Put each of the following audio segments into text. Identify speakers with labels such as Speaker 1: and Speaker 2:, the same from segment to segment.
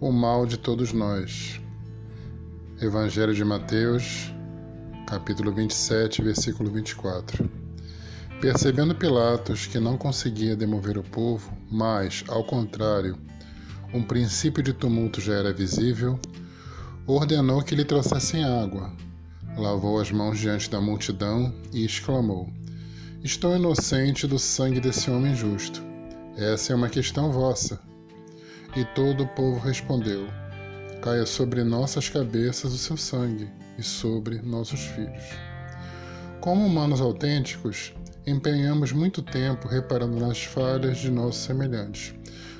Speaker 1: o mal de todos nós. Evangelho de Mateus, capítulo 27, versículo 24. Percebendo Pilatos que não conseguia demover o povo, mas, ao contrário, um princípio de tumulto já era visível, ordenou que lhe trouxessem água. Lavou as mãos diante da multidão e exclamou: Estou inocente do sangue desse homem justo. Essa é uma questão vossa. E todo o povo respondeu: Caia sobre nossas cabeças o seu sangue e sobre nossos filhos. Como humanos autênticos, empenhamos muito tempo reparando nas falhas de nossos semelhantes,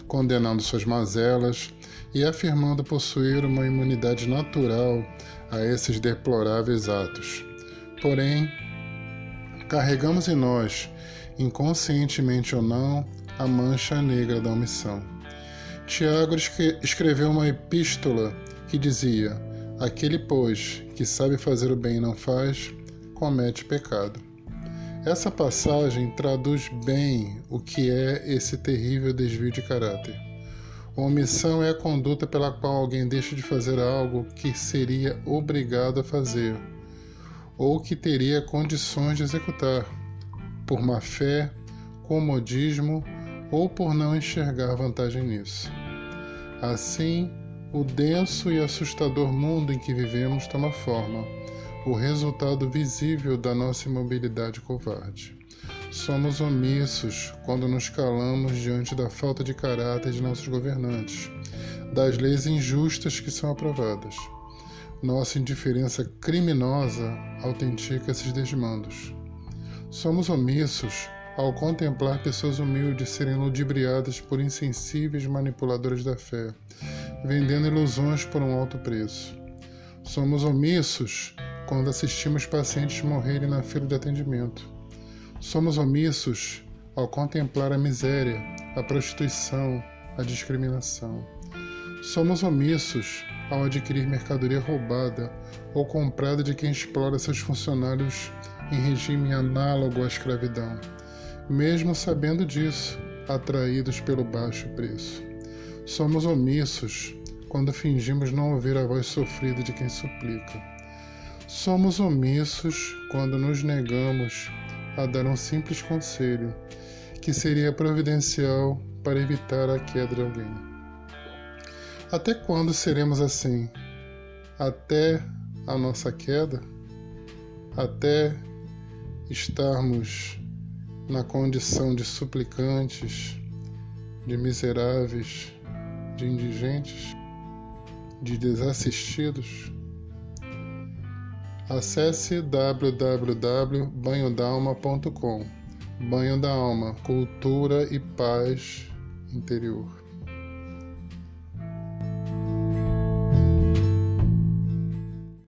Speaker 1: condenando suas mazelas e afirmando possuir uma imunidade natural a esses deploráveis atos. Porém, carregamos em nós, inconscientemente ou não, a mancha negra da omissão. Tiago escreveu uma epístola que dizia: Aquele, pois, que sabe fazer o bem e não faz, comete pecado. Essa passagem traduz bem o que é esse terrível desvio de caráter. Omissão é a conduta pela qual alguém deixa de fazer algo que seria obrigado a fazer, ou que teria condições de executar, por má fé, comodismo ou por não enxergar vantagem nisso. Assim, o denso e assustador mundo em que vivemos toma forma o resultado visível da nossa imobilidade covarde. Somos omissos quando nos calamos diante da falta de caráter de nossos governantes, das leis injustas que são aprovadas. Nossa indiferença criminosa autentica esses desmandos. Somos omissos ao contemplar pessoas humildes serem ludibriadas por insensíveis manipuladores da fé, vendendo ilusões por um alto preço. Somos omissos quando assistimos pacientes morrerem na fila de atendimento. Somos omissos ao contemplar a miséria, a prostituição, a discriminação. Somos omissos ao adquirir mercadoria roubada ou comprada de quem explora seus funcionários em regime análogo à escravidão, mesmo sabendo disso, atraídos pelo baixo preço. Somos omissos quando fingimos não ouvir a voz sofrida de quem suplica Somos omissos quando nos negamos a dar um simples conselho que seria providencial para evitar a queda de alguém. Até quando seremos assim? Até a nossa queda? Até estarmos na condição de suplicantes, de miseráveis, de indigentes, de desassistidos? Acesse www.banhodalma.com. Banho da Alma, cultura e paz interior.